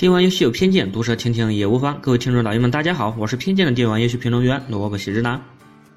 电玩游戏有偏见，毒舌听听也无妨。各位听众老爷们，大家好，我是偏见的电玩游戏评论员萝卜喜之男。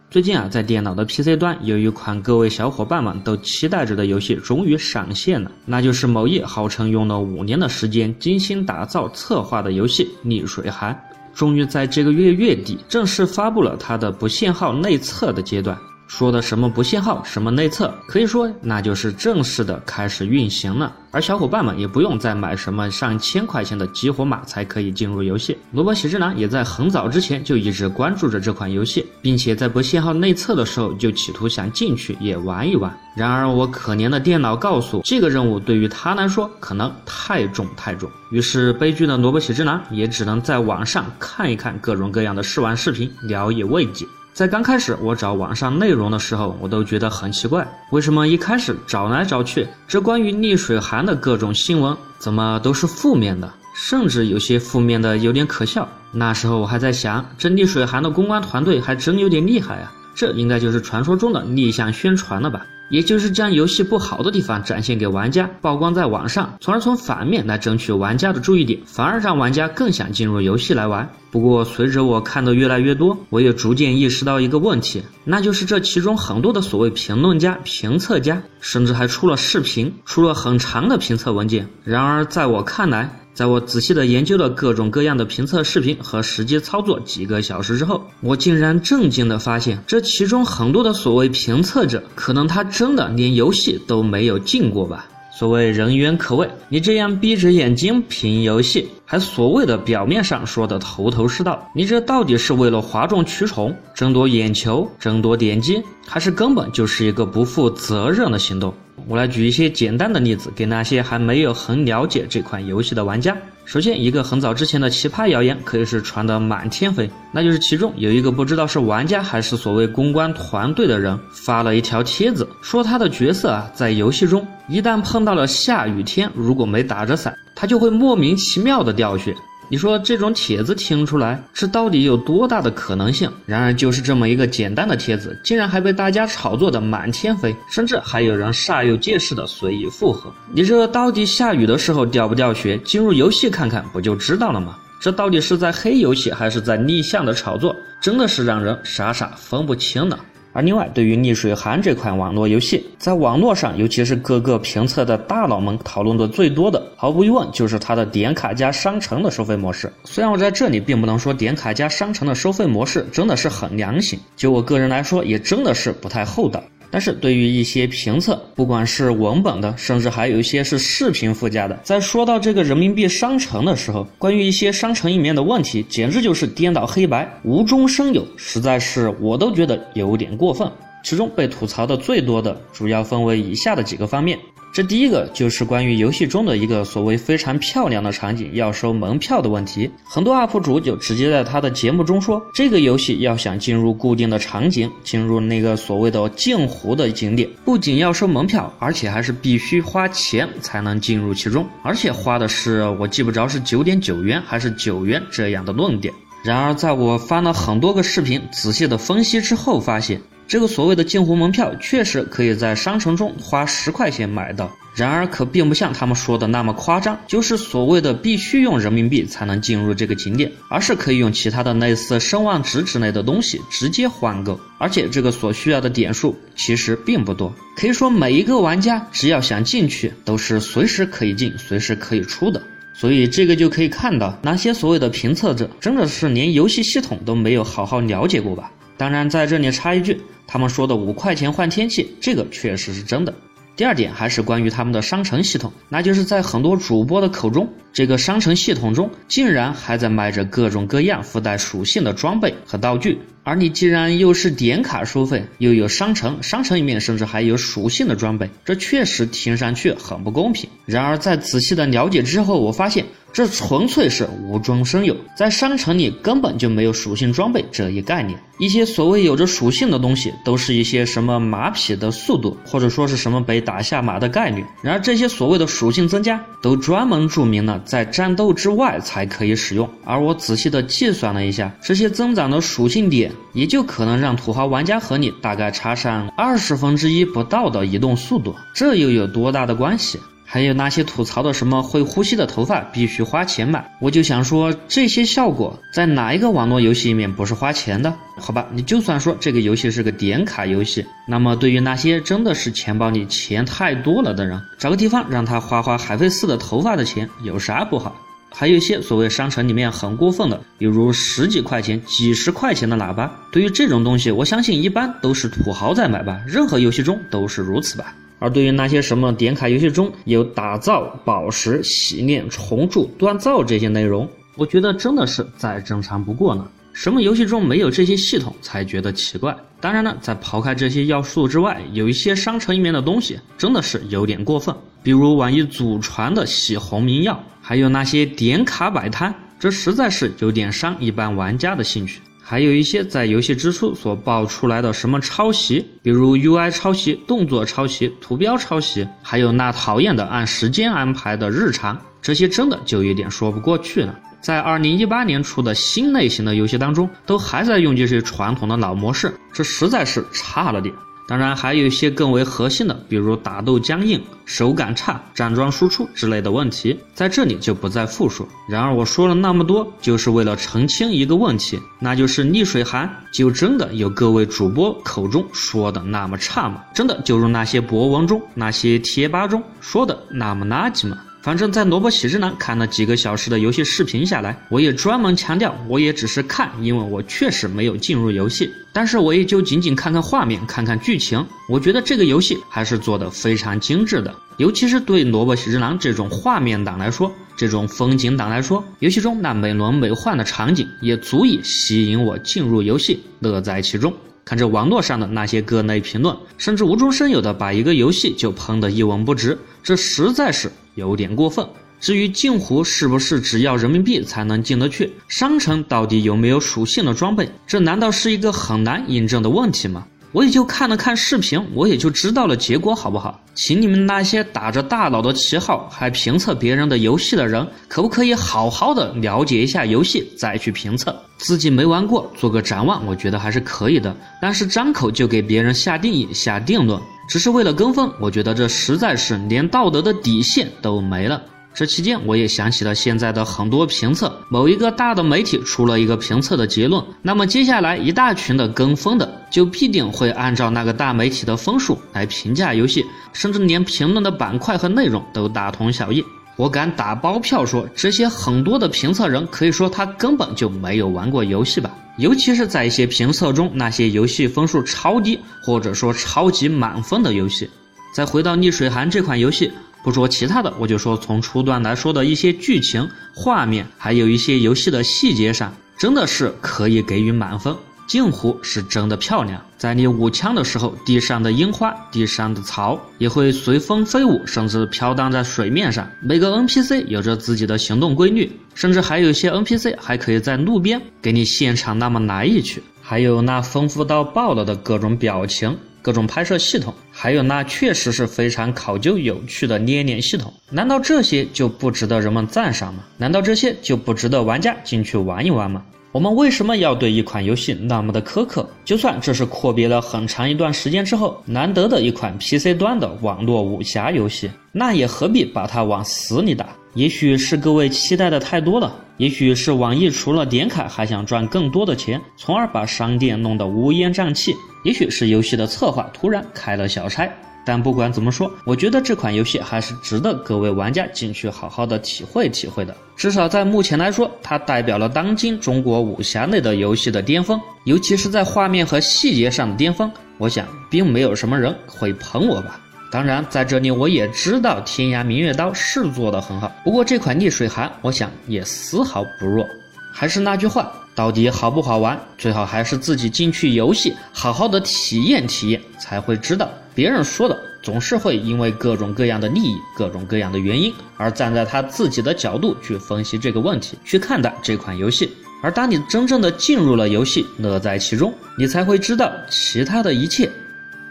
最近啊，在电脑的 PC 端，有一款各位小伙伴们都期待着的游戏终于上线了，那就是某易号称用了五年的时间精心打造策划的游戏《逆水寒》，终于在这个月月底正式发布了它的不限号内测的阶段。说的什么不限号，什么内测，可以说那就是正式的开始运行了。而小伙伴们也不用再买什么上千块钱的激活码才可以进入游戏。萝卜喜之郎也在很早之前就一直关注着这款游戏，并且在不限号内测的时候就企图想进去也玩一玩。然而我可怜的电脑告诉这个任务对于他来说可能太重太重，于是悲剧的萝卜喜之郎也只能在网上看一看各种各样的试玩视频，聊以慰藉。在刚开始我找网上内容的时候，我都觉得很奇怪，为什么一开始找来找去，这关于逆水寒的各种新闻怎么都是负面的，甚至有些负面的有点可笑。那时候我还在想，这逆水寒的公关团队还真有点厉害啊，这应该就是传说中的逆向宣传了吧。也就是将游戏不好的地方展现给玩家，曝光在网上，从而从反面来争取玩家的注意点，反而让玩家更想进入游戏来玩。不过，随着我看的越来越多，我也逐渐意识到一个问题，那就是这其中很多的所谓评论家、评测家，甚至还出了视频，出了很长的评测文件。然而，在我看来，在我仔细的研究了各种各样的评测视频和实际操作几个小时之后，我竟然震惊的发现，这其中很多的所谓评测者，可能他真的连游戏都没有进过吧。所谓人言可畏，你这样闭着眼睛评游戏，还所谓的表面上说的头头是道，你这到底是为了哗众取宠、争夺眼球、争夺点击，还是根本就是一个不负责任的行动？我来举一些简单的例子，给那些还没有很了解这款游戏的玩家。首先，一个很早之前的奇葩谣言可以是传得满天飞，那就是其中有一个不知道是玩家还是所谓公关团队的人发了一条帖子，说他的角色啊在游戏中一旦碰到了下雨天，如果没打着伞，他就会莫名其妙的掉血。你说这种帖子听出来，这到底有多大的可能性？然而就是这么一个简单的帖子，竟然还被大家炒作的满天飞，甚至还有人煞有介事的随意附和。你这到底下雨的时候掉不掉血？进入游戏看看不就知道了吗？这到底是在黑游戏，还是在逆向的炒作？真的是让人傻傻分不清呢。而另外，对于逆水寒这款网络游戏，在网络上，尤其是各个评测的大佬们讨论的最多的，毫无疑问就是它的点卡加商城的收费模式。虽然我在这里并不能说点卡加商城的收费模式真的是很良心，就我个人来说，也真的是不太厚道。但是对于一些评测，不管是文本的，甚至还有一些是视频附加的，在说到这个人民币商城的时候，关于一些商城里面的问题，简直就是颠倒黑白、无中生有，实在是我都觉得有点过分。其中被吐槽的最多的，主要分为以下的几个方面。这第一个就是关于游戏中的一个所谓非常漂亮的场景要收门票的问题。很多 UP 主就直接在他的节目中说，这个游戏要想进入固定的场景，进入那个所谓的镜湖的景点，不仅要收门票，而且还是必须花钱才能进入其中，而且花的是我记不着是九点九元还是九元这样的论点。然而，在我翻了很多个视频，仔细的分析之后，发现。这个所谓的镜湖门票确实可以在商城中花十块钱买到，然而可并不像他们说的那么夸张，就是所谓的必须用人民币才能进入这个景点，而是可以用其他的类似声望值之类的东西直接换购，而且这个所需要的点数其实并不多，可以说每一个玩家只要想进去，都是随时可以进，随时可以出的。所以这个就可以看到，那些所谓的评测者真的是连游戏系统都没有好好了解过吧。当然，在这里插一句，他们说的五块钱换天气，这个确实是真的。第二点还是关于他们的商城系统，那就是在很多主播的口中，这个商城系统中竟然还在卖着各种各样附带属性的装备和道具。而你既然又是点卡收费，又有商城，商城里面甚至还有属性的装备，这确实听上去很不公平。然而在仔细的了解之后，我发现。这纯粹是无中生有，在商城里根本就没有属性装备这一概念。一些所谓有着属性的东西，都是一些什么马匹的速度，或者说是什么被打下马的概率。然而这些所谓的属性增加，都专门注明了在战斗之外才可以使用。而我仔细的计算了一下，这些增长的属性点，也就可能让土豪玩家和你大概差上二十分之一不到的移动速度，这又有多大的关系？还有那些吐槽的什么会呼吸的头发必须花钱买，我就想说这些效果在哪一个网络游戏里面不是花钱的？好吧，你就算说这个游戏是个点卡游戏，那么对于那些真的是钱包里钱太多了的人，找个地方让他花花海飞丝的头发的钱有啥不好？还有一些所谓商城里面很过分的，比如十几块钱、几十块钱的喇叭，对于这种东西，我相信一般都是土豪在买吧，任何游戏中都是如此吧。而对于那些什么点卡游戏中有打造、宝石、洗练、重铸、锻造这些内容，我觉得真的是再正常不过了。什么游戏中没有这些系统才觉得奇怪？当然呢，在抛开这些要素之外，有一些商城里面的东西真的是有点过分，比如网易祖传的洗红名药，还有那些点卡摆摊，这实在是有点伤一般玩家的兴趣。还有一些在游戏之初所爆出来的什么抄袭，比如 UI 抄袭、动作抄袭、图标抄袭，还有那讨厌的按时间安排的日常，这些真的就有点说不过去了。在二零一八年出的新类型的游戏当中，都还在用这些传统的老模式，这实在是差了点。当然，还有一些更为核心的，比如打斗僵硬、手感差、站桩输出之类的问题，在这里就不再复述。然而，我说了那么多，就是为了澄清一个问题，那就是逆水寒就真的有各位主播口中说的那么差吗？真的就如那些博文中、那些贴吧中说的那么垃圾吗？反正，在萝卜喜之男看了几个小时的游戏视频下来，我也专门强调，我也只是看，因为我确实没有进入游戏。但是，我也就仅仅看看画面，看看剧情，我觉得这个游戏还是做的非常精致的。尤其是对萝卜喜之男这种画面党来说，这种风景党来说，游戏中那美轮美奂的场景也足以吸引我进入游戏，乐在其中。看着网络上的那些各类评论，甚至无中生有的把一个游戏就喷得一文不值，这实在是有点过分。至于镜湖是不是只要人民币才能进得去，商城到底有没有属性的装备，这难道是一个很难印证的问题吗？我也就看了看视频，我也就知道了结果，好不好？请你们那些打着大佬的旗号还评测别人的游戏的人，可不可以好好的了解一下游戏再去评测？自己没玩过，做个展望，我觉得还是可以的。但是张口就给别人下定义、下定论，只是为了跟风，我觉得这实在是连道德的底线都没了。这期间，我也想起了现在的很多评测，某一个大的媒体出了一个评测的结论，那么接下来一大群的跟风的就必定会按照那个大媒体的分数来评价游戏，甚至连评论的板块和内容都大同小异。我敢打包票说，这些很多的评测人可以说他根本就没有玩过游戏吧，尤其是在一些评测中那些游戏分数超低或者说超级满分的游戏。再回到逆水寒这款游戏。不说其他的，我就说从初段来说的一些剧情、画面，还有一些游戏的细节上，真的是可以给予满分。镜湖是真的漂亮，在你舞枪的时候，地上的樱花、地上的草也会随风飞舞，甚至飘荡在水面上。每个 NPC 有着自己的行动规律，甚至还有一些 NPC 还可以在路边给你现场那么来一曲，还有那丰富到爆了的各种表情。各种拍摄系统，还有那确实是非常考究有趣的捏脸系统，难道这些就不值得人们赞赏吗？难道这些就不值得玩家进去玩一玩吗？我们为什么要对一款游戏那么的苛刻？就算这是阔别了很长一段时间之后难得的一款 PC 端的网络武侠游戏，那也何必把它往死里打？也许是各位期待的太多了，也许是网易除了点卡还想赚更多的钱，从而把商店弄得乌烟瘴气。也许是游戏的策划突然开了小差，但不管怎么说，我觉得这款游戏还是值得各位玩家进去好好的体会体会的。至少在目前来说，它代表了当今中国武侠类的游戏的巅峰，尤其是在画面和细节上的巅峰。我想，并没有什么人会喷我吧。当然，在这里我也知道《天涯明月刀》是做的很好，不过这款逆水寒，我想也丝毫不弱。还是那句话。到底好不好玩？最好还是自己进去游戏，好好的体验体验，才会知道。别人说的总是会因为各种各样的利益、各种各样的原因，而站在他自己的角度去分析这个问题，去看待这款游戏。而当你真正的进入了游戏，乐在其中，你才会知道，其他的一切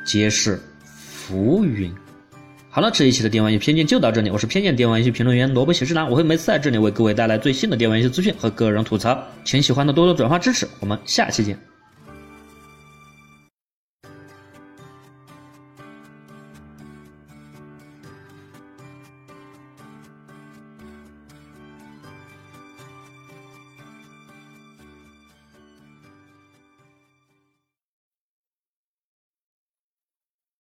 皆是浮云。好了，这一期的电玩游戏偏见就到这里。我是偏见电玩游戏评论员萝卜喜之郎，我会每次在这里为各位带来最新的电玩游戏资讯和个人吐槽，请喜欢的多多转发支持。我们下期见。